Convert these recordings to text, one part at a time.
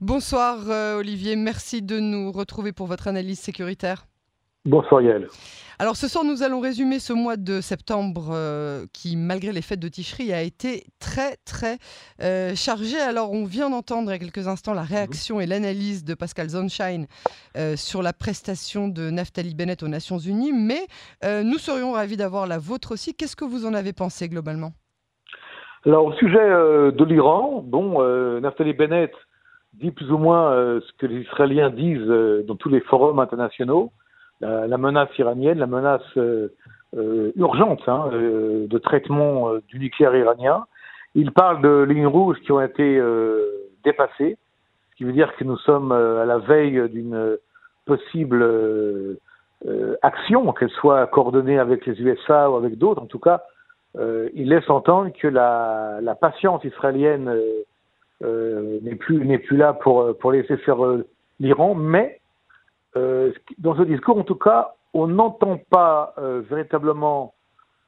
Bonsoir euh, Olivier, merci de nous retrouver pour votre analyse sécuritaire. Bonsoir Yael. Alors ce soir, nous allons résumer ce mois de septembre euh, qui, malgré les fêtes de Ticherie, a été très très euh, chargé. Alors on vient d'entendre il y a quelques instants la réaction et l'analyse de Pascal Zonshine euh, sur la prestation de Naftali Bennett aux Nations Unies, mais nous serions ravis d'avoir la vôtre aussi. Qu'est-ce que vous en avez pensé globalement? Alors au sujet de l'Iran, bon, Naftali Bennett dit plus ou moins ce que les Israéliens disent dans tous les forums internationaux la, menace iranienne, la menace euh, euh, urgente hein, euh, de traitement du nucléaire iranien. Il parle de lignes rouges qui ont été dépassées, ce qui veut dire que nous sommes à la veille d'une possible action, qu'elle soit coordonnée avec les USA ou avec d'autres. En tout cas, il laisse entendre que la patience israélienne n'est plus n'est plus là pour pour laisser faire l'Iran, mais euh, dans ce discours, en tout cas, on n'entend pas euh, véritablement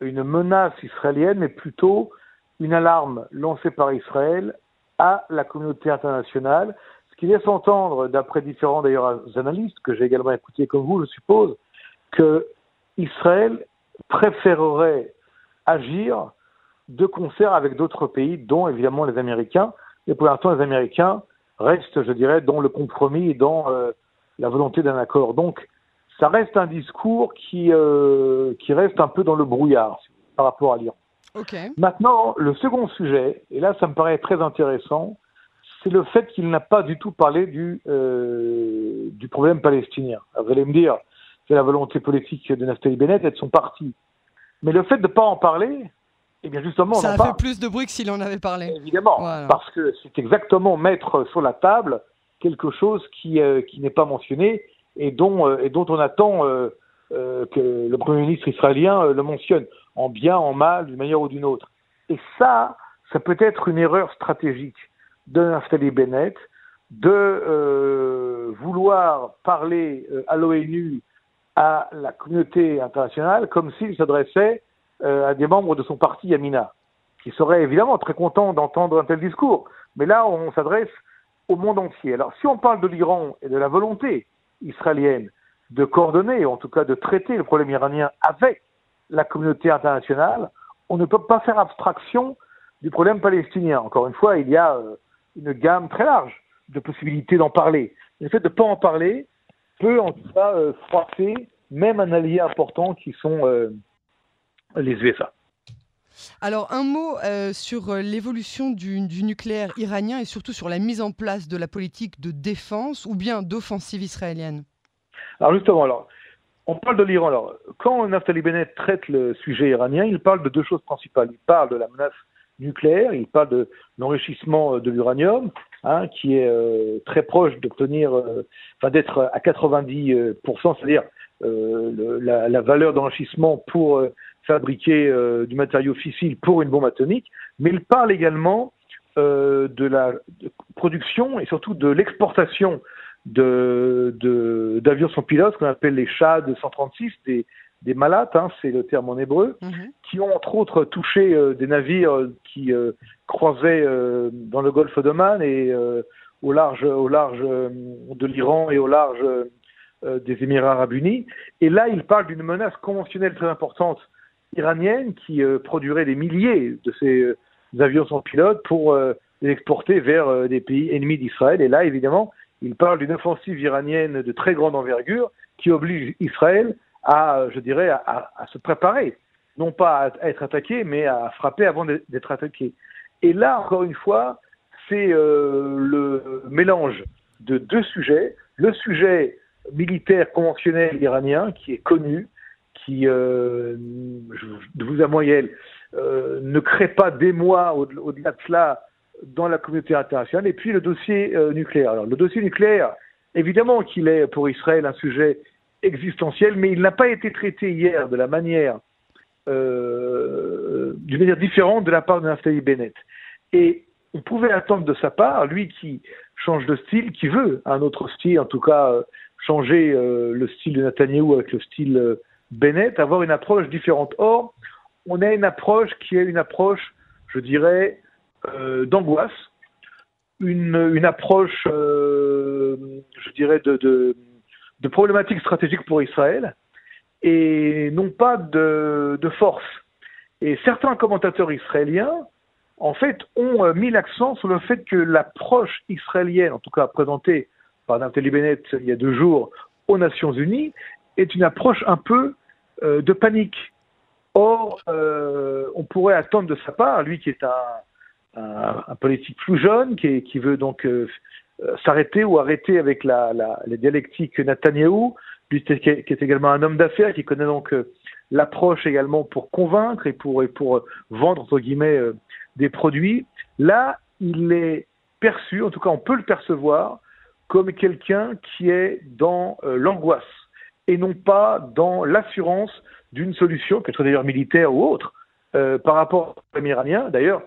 une menace israélienne, mais plutôt une alarme lancée par Israël à la communauté internationale, ce qui laisse entendre, d'après différents d'ailleurs analystes que j'ai également écoutés comme vous, je suppose, que Israël préférerait agir de concert avec d'autres pays, dont évidemment les Américains. Et pour l'instant, les Américains restent, je dirais, dans le compromis et dans euh, la volonté d'un accord. Donc, ça reste un discours qui, euh, qui reste un peu dans le brouillard par rapport à l'Iran. Maintenant, le second sujet, et là ça me paraît très intéressant, c'est le fait qu'il n'a pas du tout parlé du, euh, du problème palestinien. vous allez me dire, c'est la volonté politique de Naftali Bennett et de son parti. Mais le fait de ne pas en parler, eh bien justement, ça a fait plus de bruit que s'il en avait parlé. Évidemment, parce que c'est exactement mettre sur la table quelque chose qui, euh, qui n'est pas mentionné et dont, euh, et dont on attend euh, que le Premier ministre israélien le mentionne, en bien, en mal, d'une manière ou d'une autre. Et ça, ça peut être une erreur stratégique de Naftali Bennett de vouloir parler à l'ONU, à la communauté internationale, comme s'il s'adressait à des membres de son parti Yamina, qui seraient évidemment très contents d'entendre un tel discours. Mais là, on s'adresse au monde entier. Alors si on parle de l'Iran et de la volonté israélienne de coordonner, en tout cas de traiter le problème iranien avec la communauté internationale, on ne peut pas faire abstraction du problème palestinien. Encore une fois, il y a euh, une gamme très large de possibilités d'en parler. Le fait de ne pas en parler peut en tout cas euh, froisser même un allié important qui sont euh, les USA. Alors un mot euh, sur euh, l'évolution du, nucléaire iranien et surtout sur la mise en place de la politique de défense ou bien d'offensive israélienne. Alors justement, alors, on parle de l'Iran. Alors, quand Naftali Bennett traite le sujet iranien, il parle de deux choses principales. Il parle de la menace nucléaire, il parle de l'enrichissement euh, de l'uranium, hein, qui est très proche d'obtenir, enfin d'être à 90%, c'est-à-dire la, la, valeur d'enrichissement pour fabriquer euh, du matériau fissile pour une bombe atomique, mais il parle également euh, de la production et surtout de l'exportation d'avions de, sans pilote, qu'on appelle les de 136, des, des malates, hein, c'est le terme en hébreu, mhm. qui ont entre autres touché euh, des navires qui croisaient dans le golfe d'Oman et au large, au large de l'Iran et au large des Émirats arabes unis. Et là, il parle d'une menace conventionnelle très importante iranienne qui euh, produirait des milliers de ces euh, avions sans pilote pour euh, les exporter vers des pays ennemis d'Israël. Et là, évidemment, il parle d'une offensive iranienne de très grande envergure qui oblige Israël à, je dirais, à, se préparer, non pas à, être attaqué, mais à frapper avant d'être attaqué. Et là, encore une fois, c'est le mélange de deux sujets. Le sujet militaire conventionnel iranien, qui est connu, qui, euh, de vous à moyenne, euh, ne crée pas des mois au-delà de cela dans la communauté internationale. Et puis le dossier euh, nucléaire. Alors le dossier nucléaire, évidemment qu'il est pour Israël un sujet existentiel, mais il n'a pas été traité hier de la manière, d'une manière différente de la part de Naftali Bennett. Et on pouvait attendre de sa part, lui qui change de style, qui veut un autre style, en tout cas changer le style de Netanyahou avec le style Bennett avoir une approche différente. Or, on a une approche qui est une approche, je dirais, euh, d'angoisse, une, approche, euh, je dirais, de, de, de problématiques stratégiques pour Israël et non pas de, de force. Et certains commentateurs israéliens, en fait, ont euh, mis l'accent sur le fait que l'approche israélienne, en tout cas présentée par Nathalie Bennett il y a deux jours aux Nations Unies, est une approche un peu euh, de panique. Or, euh, on pourrait attendre de sa part, lui qui est un, un, un politique plus jeune, qui, est, qui veut donc euh, s'arrêter ou arrêter avec la, la, la dialectique lui qui est également un homme d'affaires, qui connaît donc l'approche également pour convaincre et pour, et pour vendre, entre guillemets, des produits. Là, il est perçu, en tout cas on peut le percevoir, comme quelqu'un qui est dans euh, l'angoisse et non pas dans l'assurance d'une solution, qu'elle soit d'ailleurs militaire ou autre, euh, par rapport au problème iranien. D'ailleurs,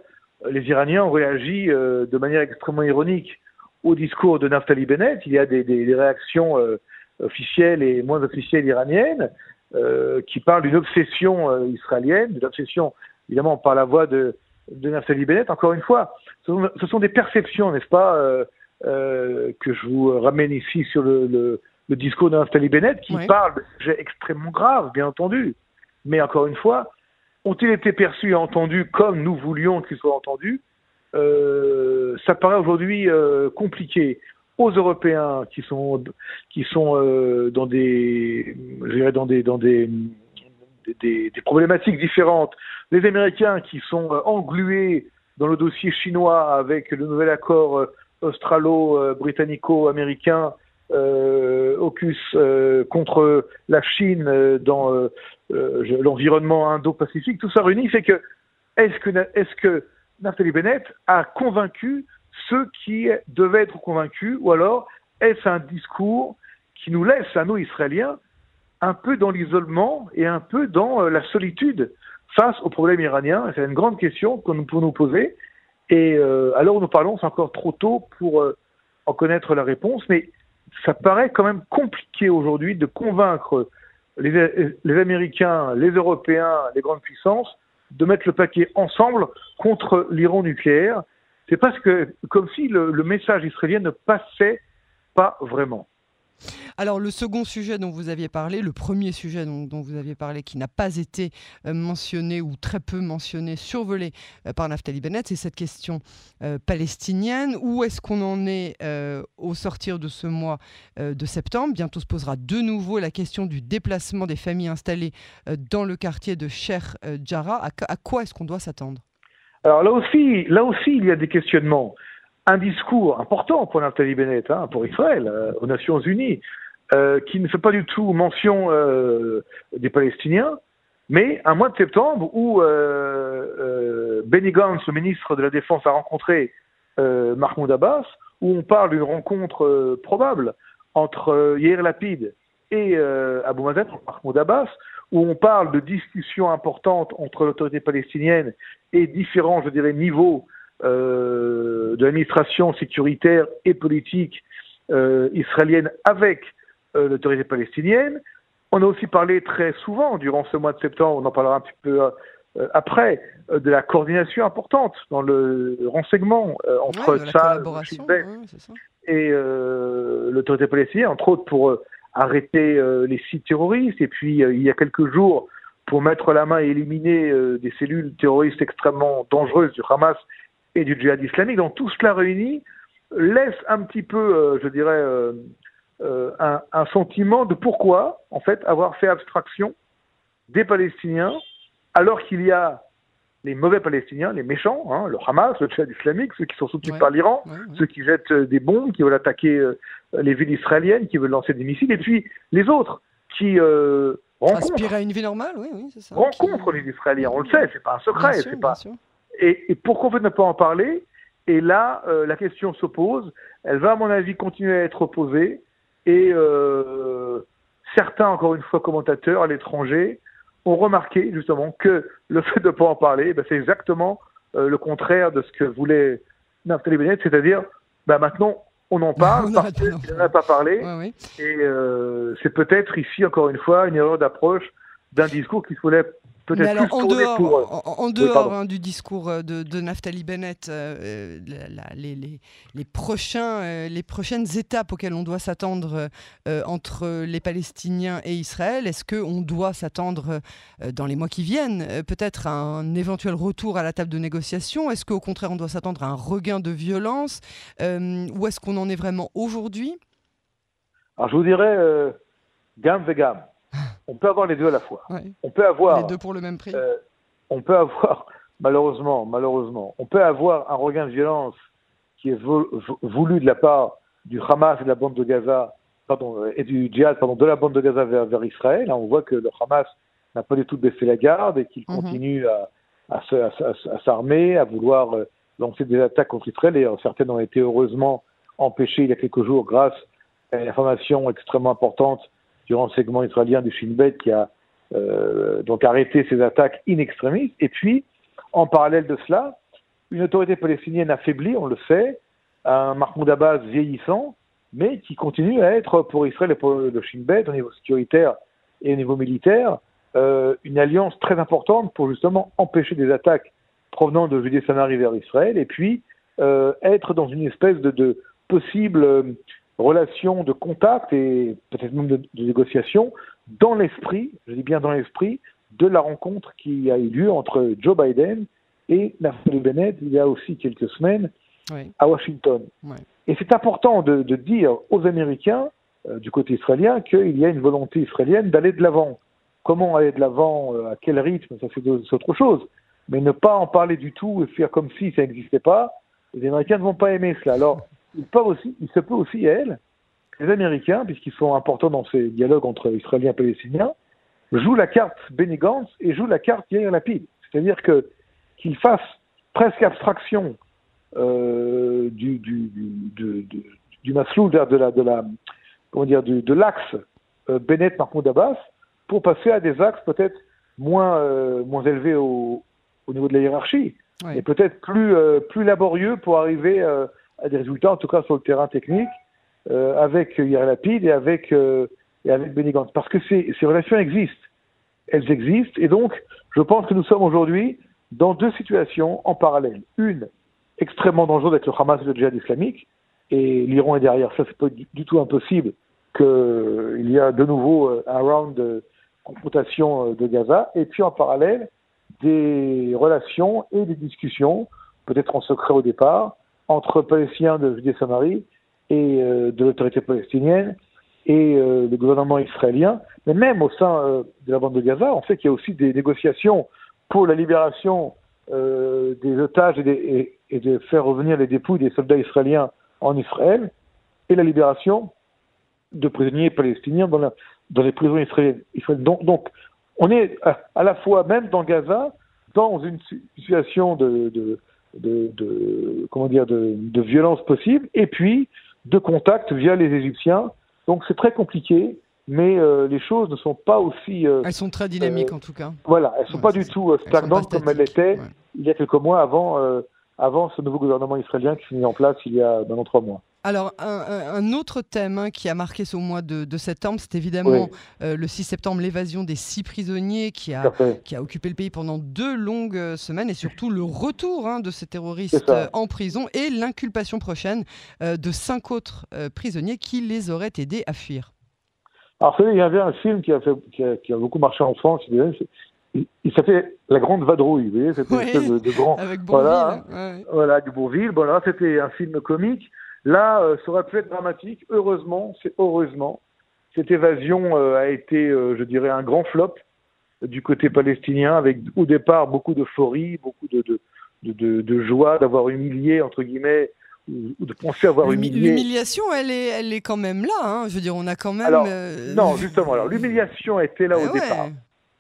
les Iraniens ont réagi euh, de manière extrêmement ironique au discours de Naftali Bennett. Il y a des, des, des réactions euh, officielles et moins officielles iraniennes euh, qui parlent d'une obsession euh, israélienne, d'une obsession évidemment par la voix de, de Naftali Bennett. Encore une fois, ce sont, ce sont des perceptions, n'est-ce pas euh, que je vous ramène ici sur le, le, le discours d'Anastali Bennett, qui parle de sujets extrêmement graves, bien entendu. Mais encore une fois, ont-ils été perçus et entendus comme nous voulions qu'ils soient entendus euh, Ça paraît aujourd'hui euh, compliqué aux Européens qui sont qui sont euh, dans des je dirais dans des dans des des, des problématiques différentes, les Américains qui sont englués dans le dossier chinois avec le nouvel accord australo-britannico-américain euh, AUKUS euh, contre la Chine euh, dans euh, l'environnement indo-pacifique, tout ça réuni fait que est-ce que, est que Nathalie Bennett a convaincu ceux qui devaient être convaincus ou alors est-ce un discours qui nous laisse à nous Israéliens un peu dans l'isolement et un peu dans la solitude face au problème iranien C'est une grande question que nous pouvons nous poser. Et euh, alors nous parlons, c'est encore trop tôt pour euh, en connaître la réponse, mais ça paraît quand même compliqué aujourd'hui de convaincre les, Américains, les Européens, les grandes puissances de mettre le paquet ensemble contre l'Iran nucléaire. C'est parce que comme si le message israélien ne passait pas vraiment. Alors le second sujet dont vous aviez parlé, le premier sujet dont, vous aviez parlé qui n'a pas été euh, mentionné ou très peu mentionné, survolé euh, par Naftali Bennett, c'est cette question euh, palestinienne. Où est-ce qu'on en est au sortir de ce mois de septembre? Bientôt se posera de nouveau la question du déplacement des familles installées dans le quartier de Cher Jarrah. À, à quoi est-ce qu'on doit s'attendre? Alors là aussi, là aussi, il y a des questionnements un discours important pour Naftali Bennett, hein, pour Israël, euh, aux Nations Unies, euh, qui ne fait pas du tout mention euh, des Palestiniens, mais un mois de septembre où Benny Gantz, le ministre de la Défense, a rencontré Mahmoud Abbas, où on parle d'une rencontre probable entre Yair Lapid et Abou Mazen, Mahmoud Abbas, où on parle de discussions importantes entre l'autorité palestinienne et différents, je dirais, niveaux euh, de l'administration sécuritaire et politique euh, israélienne avec euh, l'autorité palestinienne. On a aussi parlé très souvent durant ce mois de septembre, on en parlera un petit peu après, de la coordination importante dans le renseignement entre ouais, ça, ouais, et l'autorité palestinienne, entre autres pour arrêter les sites terroristes. Et puis, il y a quelques jours, pour mettre la main et éliminer des cellules terroristes extrêmement dangereuses du Hamas et du djihad islamique. Donc tout cela réuni laisse un petit peu, euh, je dirais, euh, euh, un, un, sentiment de pourquoi, en fait, avoir fait abstraction des Palestiniens, alors qu'il y a les mauvais Palestiniens, les méchants, hein, le Hamas, le djihad islamique, ceux qui sont soutenus ouais, par l'Iran, ouais, ouais. ceux qui jettent des bombes, qui veulent attaquer euh, les villes israéliennes, qui veulent lancer des missiles, et puis les autres qui euh, rencontrent, à une vie normale, oui, oui, ça, rencontrent qui... les Israéliens. On le sait, c'est pas un secret, c'est pas. Et, et, pourquoi on ne pas en parler? Et là, euh, la question se pose. Elle va, à mon avis, continuer à être posée. Et euh, certains, encore une fois, commentateurs à l'étranger, ont remarqué justement que le fait de ne pas en parler, ben, c'est exactement euh, le contraire de ce que voulait Naftali Bennett, c'est-à-dire ben, maintenant on en parle on parce qu'il n'en a pas parlé. Ouais, ouais. Et c'est peut-être ici, encore une fois, une erreur d'approche d'un discours qu'il fallait peut-être plus en dehors, pour, en, dehors hein, du discours euh, de, de Naftali Bennett, euh, les, les, les, prochains, les prochaines étapes auxquelles on doit s'attendre entre les Palestiniens et Israël, est-ce qu'on doit s'attendre dans les mois qui viennent peut-être à un éventuel retour à la table de négociation? Est-ce qu'au contraire on doit s'attendre à un regain de violence Où est-ce qu'on en est vraiment aujourd'hui? Alors je vous dirais, gamme et gamme. On peut avoir les deux à la fois. On peut avoir les deux pour le même prix. Euh, on peut avoir malheureusement, malheureusement, on peut avoir un regain de violence qui est voulu de la part du Hamas et de la bande de Gaza, pardon, et du djihad, pardon, de la bande de Gaza vers, Israël. on voit que le Hamas n'a pas du tout baissé la garde et qu'il mhm. continue à, à, s'armer, à vouloir euh, lancer des attaques contre Israël. Et euh, certaines ont été heureusement empêchées il y a quelques jours grâce à une information extrêmement importante du renseignement israélien du Shin Bet qui a euh, donc arrêté ces attaques in extremis. Et puis, en parallèle de cela, une autorité palestinienne affaiblie, on le sait, un Mahmoud Abbas vieillissant, mais qui continue à être pour Israël et pour le Shin Bet au niveau sécuritaire et au niveau militaire euh, une alliance très importante pour justement empêcher des attaques provenant de Judée-Samarie vers Israël et puis euh, être dans une espèce de possible relation de contact et peut-être même de, négociation dans l'esprit, je dis bien dans l'esprit, de la rencontre qui a eu lieu entre Joe Biden et Naftali Bennett il y a aussi quelques semaines à Washington. Et c'est important de, dire aux Américains, euh, du côté israélien, qu'il y a une volonté israélienne d'aller de l'avant. Comment aller de l'avant, euh, à quel rythme, ça c'est autre chose. Mais ne pas en parler du tout et faire comme si ça n'existait pas, les Américains ne vont pas aimer cela. Alors, il, aussi, il se peut aussi, à elle, les Américains, puisqu'ils sont importants dans ces dialogues entre Israéliens et Palestiniens, jouent la carte Benny et jouent la carte Yair Lapid. C'est-à-dire que qu'ils fassent presque abstraction euh, du, du, du, du, du maslou, de la, de la, comment dire, de l'axe euh, Bennett Mahmoud Abbas pour passer à des axes peut-être moins, euh, moins élevés au, au, niveau de la hiérarchie et peut-être plus, euh, plus laborieux pour arriver des résultats, en tout cas sur le terrain technique, euh, avec Yair Lapid et avec, euh, et avec Benny Gantz. Parce que ces, relations existent. Elles existent. Et donc, je pense que nous sommes aujourd'hui dans deux situations en parallèle. Une, extrêmement dangereuse avec le Hamas et le djihad islamique, et l'Iran est derrière. Ça, c'est pas du, tout impossible qu'il y a de nouveau euh, un round de confrontation de Gaza. Et puis en parallèle, des relations et des discussions, peut-être en secret au départ, entre Palestiniens de Judée-Samarie et euh, de l'autorité palestinienne et euh, le gouvernement israélien, mais même au sein euh, de la bande de Gaza, on sait qu'il y a aussi des négociations pour la libération des otages et, de faire revenir les dépouilles des soldats israéliens en Israël et la libération de prisonniers palestiniens dans, les prisons israéliennes. Donc, on est à, la fois même dans Gaza dans une situation de de, de, comment dire de, de, violence possible et puis de contact via les Égyptiens. Donc c'est très compliqué, mais euh, les choses ne sont pas aussi. Euh, elles sont très dynamiques euh, en tout cas. Voilà, elles sont pas du tout stagnantes comme elles l'étaient il y a quelques mois avant avant ce nouveau gouvernement israélien qui s'est mis en place il y a maintenant trois mois. Alors, un, autre thème hein, qui a marqué ce mois de, septembre, c'est évidemment euh, le 6 septembre, l'évasion des six prisonniers qui a, qui a occupé le pays pendant deux longues euh, semaines et surtout le retour hein, de ces terroristes euh, en prison et l'inculpation prochaine de cinq autres prisonniers qui les auraient aidés à fuir. Alors, il y avait un film qui a, fait, qui a, beaucoup marché en France, il, s'appelait La Grande Vadrouille, vous voyez, c'était une de, grand. Avec Bourville. Voilà, voilà du Bourville. Bon, c'était un film comique. Là, euh, ça aurait pu être dramatique. Heureusement, c'est heureusement, cette évasion euh, a été, euh, je dirais, un grand flop du côté palestinien, avec au départ beaucoup d'euphorie, beaucoup de, de, de, de joie d'avoir humilié, entre guillemets, ou de penser avoir humilié. L'humiliation, elle est, elle est quand même là. Hein. Je veux dire, on a quand même. Alors, Non, justement. Alors, l'humiliation était là au eh départ.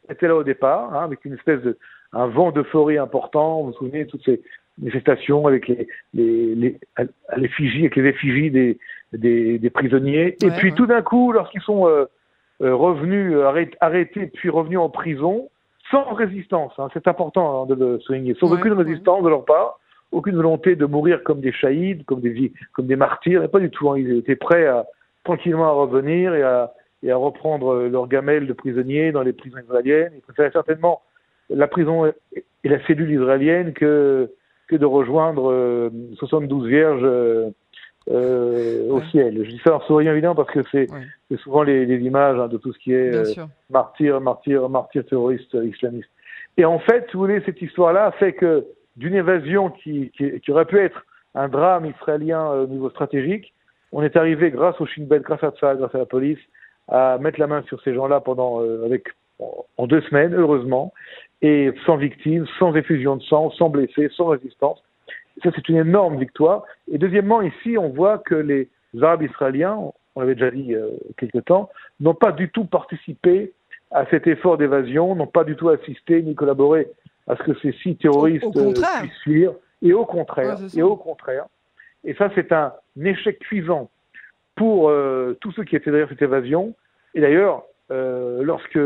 Était là au départ, hein, avec une espèce de un vent d'euphorie important. Vous vous souvenez toutes ces manifestations avec les, les, les, à l'effigie, avec les effigies des, des, des prisonniers. et puis tout d'un coup, lorsqu'ils sont euh, euh revenus, euh, arrêtés, puis revenus en prison, sans résistance, hein, c'est important hein, de le souligner, sans aucune résistance de leur part, aucune volonté de mourir comme des shahids, comme des, comme des martyrs, pas du tout. Hein, ils étaient prêts à tranquillement à revenir et à, et à reprendre leur gamelle de prisonniers dans les prisons israéliennes. Ils préféraient certainement la prison et la cellule israélienne que, que de rejoindre 72 vierges au ciel. Je dis ça en souriant évidemment parce que c'est souvent les, images hein, de tout ce qui est martyr, martyr, martyr terroriste islamiste. Et en fait, vous voulez, cette histoire-là fait que d'une évasion qui, qui, aurait pu être un drame israélien au niveau stratégique, on est arrivé grâce au Shin Bet, grâce à ça, grâce à la police, à mettre la main sur ces gens-là pendant euh, avec en deux semaines, heureusement, et sans victimes, sans effusion de sang, sans blessés, sans résistance. Ça, c'est une énorme victoire. Et deuxièmement, ici, on voit que les Arabes israéliens, on l'avait déjà dit euh, quelque temps, n'ont pas du tout participé à cet effort d'évasion, n'ont pas du tout assisté ni collaboré à ce que ces six terroristes euh, puissent fuir. Et au contraire, et au contraire. Et ça, c'est un échec cuisant pour euh, tous ceux qui étaient derrière cette évasion. Et d'ailleurs, euh, lorsque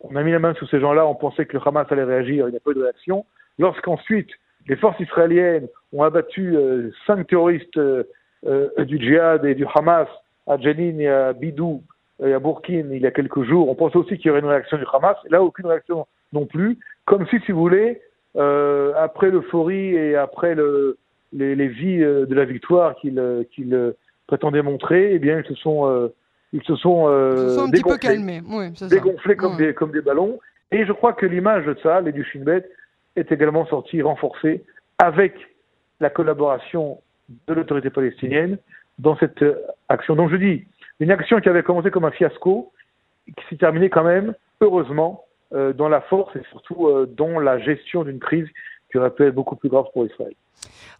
on a mis la main sur ces gens-là, on pensait que le Hamas allait réagir, il n'y a pas eu de réaction. Lorsqu'ensuite, les forces israéliennes ont abattu euh, cinq terroristes euh, du djihad et du Hamas à Jenin et à Bidou et à Bourkin il y a quelques jours, on pensait aussi qu'il y aurait une réaction du Hamas. Là, aucune réaction non plus. Comme si, si vous voulez, après l'euphorie et après le, les, les vies de la victoire qu'ils qu'il prétendaient montrer, eh bien, ils se sont, euh, ils se sont, euh, un petit peu calmés, oui, dégonflés comme, des, comme des ballons. Et je crois que l'image de ça, et du Shin est également sortie renforcée avec la collaboration de l'autorité palestinienne dans cette action. Donc je dis, une action qui avait commencé comme un fiasco, qui s'est terminée quand même, heureusement, euh, dans la force et surtout euh, dans la gestion d'une crise qui aurait pu être beaucoup plus grave pour Israël.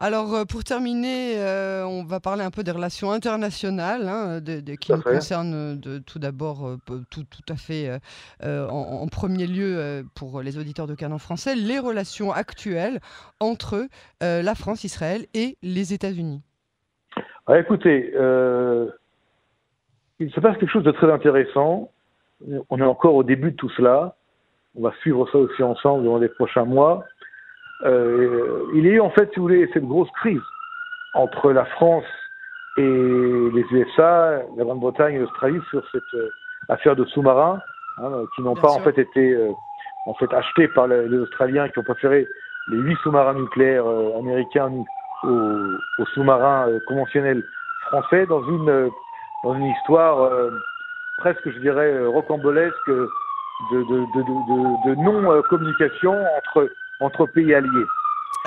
Alors, euh, pour terminer, euh, on va parler un peu des relations internationales, hein, de, qui nous concernent de, tout d'abord, euh, tout, tout, à fait en, premier lieu pour les auditeurs de Canon français, les relations actuelles entre la France, Israël et les États-Unis. Ah, écoutez, il se passe quelque chose de très intéressant. On est encore au début de tout cela. On va suivre ça aussi ensemble dans les prochains mois. Euh, il y a eu en fait, si vous voulez, cette grosse crise entre la France et les USA, la Grande-Bretagne et l'Australie sur cette euh, affaire de sous-marins hein, qui n'ont pas en fait été euh, en fait achetés par les, Australiens qui ont préféré les huit sous-marins nucléaires américains aux, sous-marins conventionnels français dans une dans une histoire presque, je dirais, rocambolesque de, de, de, de non-communication entre entre pays alliés.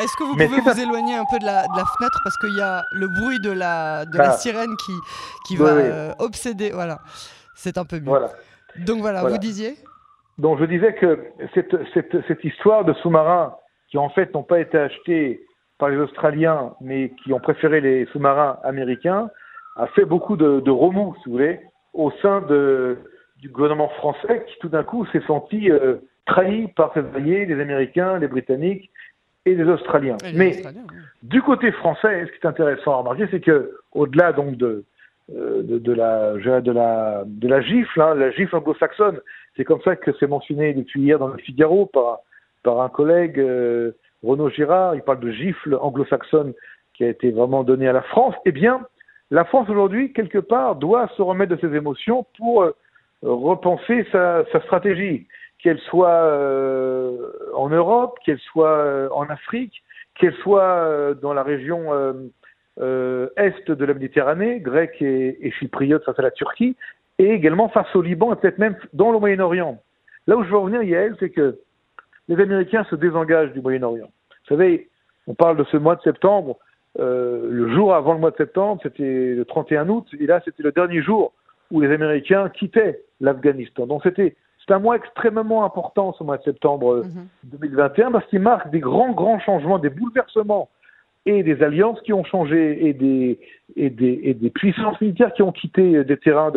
Est-ce que vous pouvez vous éloigner un peu de la, de la fenêtre parce qu'il y a le bruit de la, de la ah. sirène qui, qui va euh, obséder. Voilà, c'est un peu mieux. Voilà. Donc voilà, vous disiez? Donc je disais que cette, cette, cette histoire de sous-marins qui en fait n'ont pas été achetés par les Australiens mais qui ont préféré les sous-marins américains a fait beaucoup de, de remous, si vous voulez, au sein de, du gouvernement français qui tout d'un coup s'est senti euh, trahi par ses alliés, les Américains, les Britanniques et les Australiens. Mais du côté français, ce qui est intéressant à remarquer, c'est que au-delà donc de, euh, de, de, la, de, la, de la gifle, hein, la gifle anglo-saxonne, c'est comme ça que c'est mentionné depuis hier dans le Figaro par, par un collègue, euh, Renaud Girard, il parle de gifle anglo-saxonne qui a été vraiment donnée à la France. Eh bien, la France aujourd'hui, quelque part, doit se remettre de ses émotions pour euh, repenser sa, sa stratégie qu'elle soit euh, en Europe, qu'elle soit euh, en Afrique, qu'elle soit euh, dans la région est de la Méditerranée, grecque et, chypriote face à la Turquie, et également face au Liban et peut-être même dans le Moyen-Orient. Là où je veux revenir, Yael, c'est que les Américains se désengagent du Moyen-Orient. Vous savez, on parle de ce mois de septembre. le jour avant le mois de septembre, c'était le 31 août, et là, c'était le dernier jour où les Américains quittaient l'Afghanistan. Donc, c'était c'est un mois extrêmement important, ce mois de septembre 2021, euh, mhm. parce qu'il marque des grands, grands changements, des bouleversements et des alliances qui ont changé et des, et des, et des puissances militaires qui ont quitté des terrains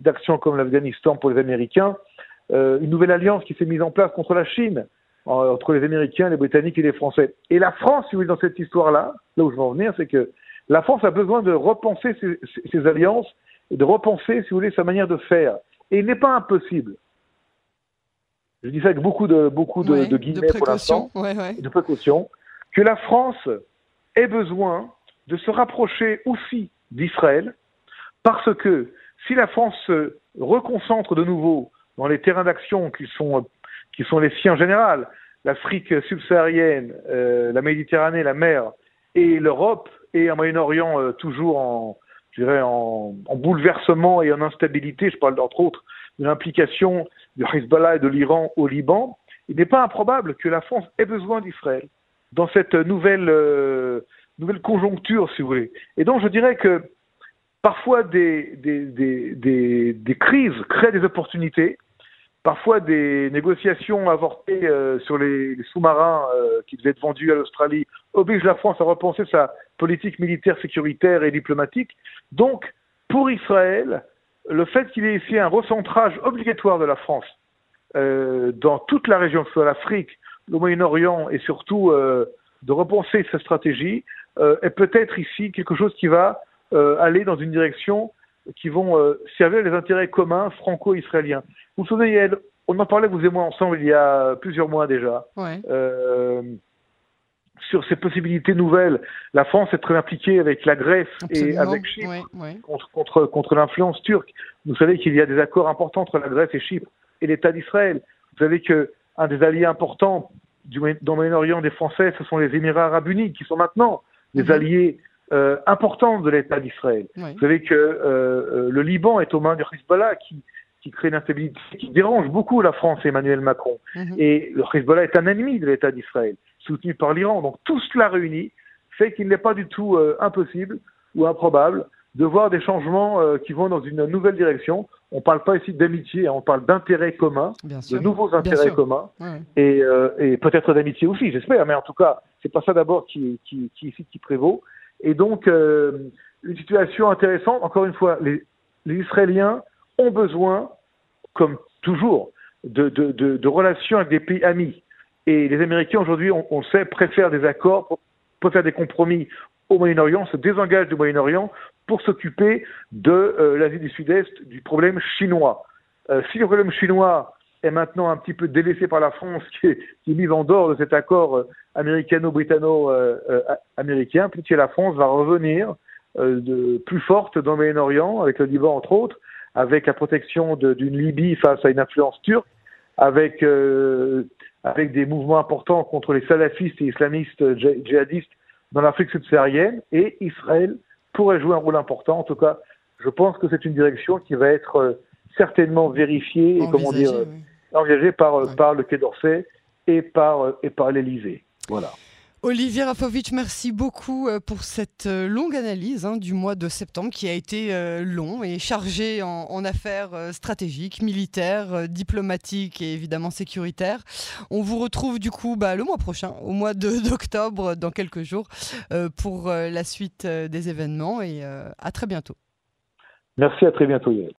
d'action comme l'Afghanistan pour les Américains. Euh, une nouvelle alliance qui s'est mise en place contre la Chine, entre les Américains, les Britanniques et les Français. Et la France, si vous voulez, dans cette histoire-là, là où je veux en venir, c'est que la France a besoin de repenser ses, ses alliances et de repenser, si vous voulez, sa manière de faire. Et il n'est pas impossible je dis ça avec beaucoup de, beaucoup de, de guillemets pour l'instant, de précaution, que la France ait besoin de se rapprocher aussi d'Israël, parce que si la France se reconcentre de nouveau dans les terrains d'action qui sont, qui sont les siens en général, l'Afrique subsaharienne, la Méditerranée, la mer et l'Europe, et un Moyen-Orient toujours en, je dirais, en, en, bouleversement et en instabilité, je parle entre autres de l'implication du Hezbollah et de l'Iran au Liban, il n'est pas improbable que la France ait besoin d'Israël dans cette nouvelle, euh, nouvelle conjoncture, si vous voulez. Et donc je dirais que parfois des, des, des, des, crises créent des opportunités, parfois des négociations avortées euh, sur les, sous-marins euh, qui devaient être vendus à l'Australie obligent la France à repenser sa politique militaire, sécuritaire et diplomatique. Donc, pour Israël, le fait qu'il y ait ici un recentrage obligatoire de la France euh, dans toute la région, que ce soit l'Afrique, le Moyen-Orient et surtout euh, de repenser cette stratégie euh, est peut-être ici quelque chose qui va aller dans une direction qui vont servir les intérêts communs franco-israéliens. Vous vous souvenez, on en parlait vous et moi ensemble il y a plusieurs mois déjà. Sur ces possibilités nouvelles, la France est très impliquée avec la Grèce et avec Chypre contre, contre, contre l'influence turque. Vous savez qu'il y a des accords importants entre la Grèce et Chypre et l'État d'Israël. Vous savez qu'un des alliés importants du, dans le Moyen-Orient des Français, ce sont les Émirats arabes unis, qui sont maintenant des mhm. alliés euh, importants de l'État d'Israël. Vous savez que euh, euh, le Liban est aux mains du Hezbollah, qui, qui crée une instabilité qui dérange beaucoup la France et Emmanuel Macron. Mhm. Et le Hezbollah est un ennemi de l'État d'Israël, soutenu par l'Iran. Donc tout cela réuni fait qu'il n'est pas du tout impossible ou improbable de voir des changements qui vont dans une nouvelle direction. On ne parle pas ici d'amitié, hein, on parle d'intérêts communs, de nouveaux intérêts communs, et, euh, et peut-être d'amitié aussi, j'espère, mais en tout cas, c'est pas ça d'abord qui, qui, qui, qui, prévaut. Et donc, euh, une situation intéressante, encore une fois, les, les Israéliens ont besoin, comme toujours, de, de, de, de, relations avec des pays amis. Et les Américains, aujourd'hui, on, sait, préfèrent des accords, préfèrent des compromis au Moyen-Orient, se désengagent du Moyen-Orient pour s'occuper de euh, l'Asie du Sud-Est, du problème chinois. Euh, si le problème chinois est maintenant un petit peu délaissé par la France, qui est, en dehors de cet accord euh, américano-britanno-américain, petit la France va revenir plus forte dans le Moyen-Orient, avec le Liban entre autres, avec la protection d'une Libye face à une influence turque, avec, avec des mouvements importants contre les salafistes et islamistes djihadistes dans l'Afrique subsaharienne, et Israël pourrait jouer un rôle important. En tout cas, je pense que c'est une direction qui va être euh, certainement vérifiée et comment dire engagée par, euh, par le Quai d'Orsay et par, euh, et par l'Élysée. Voilà. Olivier Rafovitch, merci beaucoup pour cette longue analyse hein, du mois de septembre qui a été long et chargé en, affaires stratégiques, militaires, diplomatiques et évidemment sécuritaires. On vous retrouve du coup bah, le mois prochain, au mois d'octobre, dans quelques jours, pour la suite des événements et à très bientôt. Merci, à très bientôt Yael.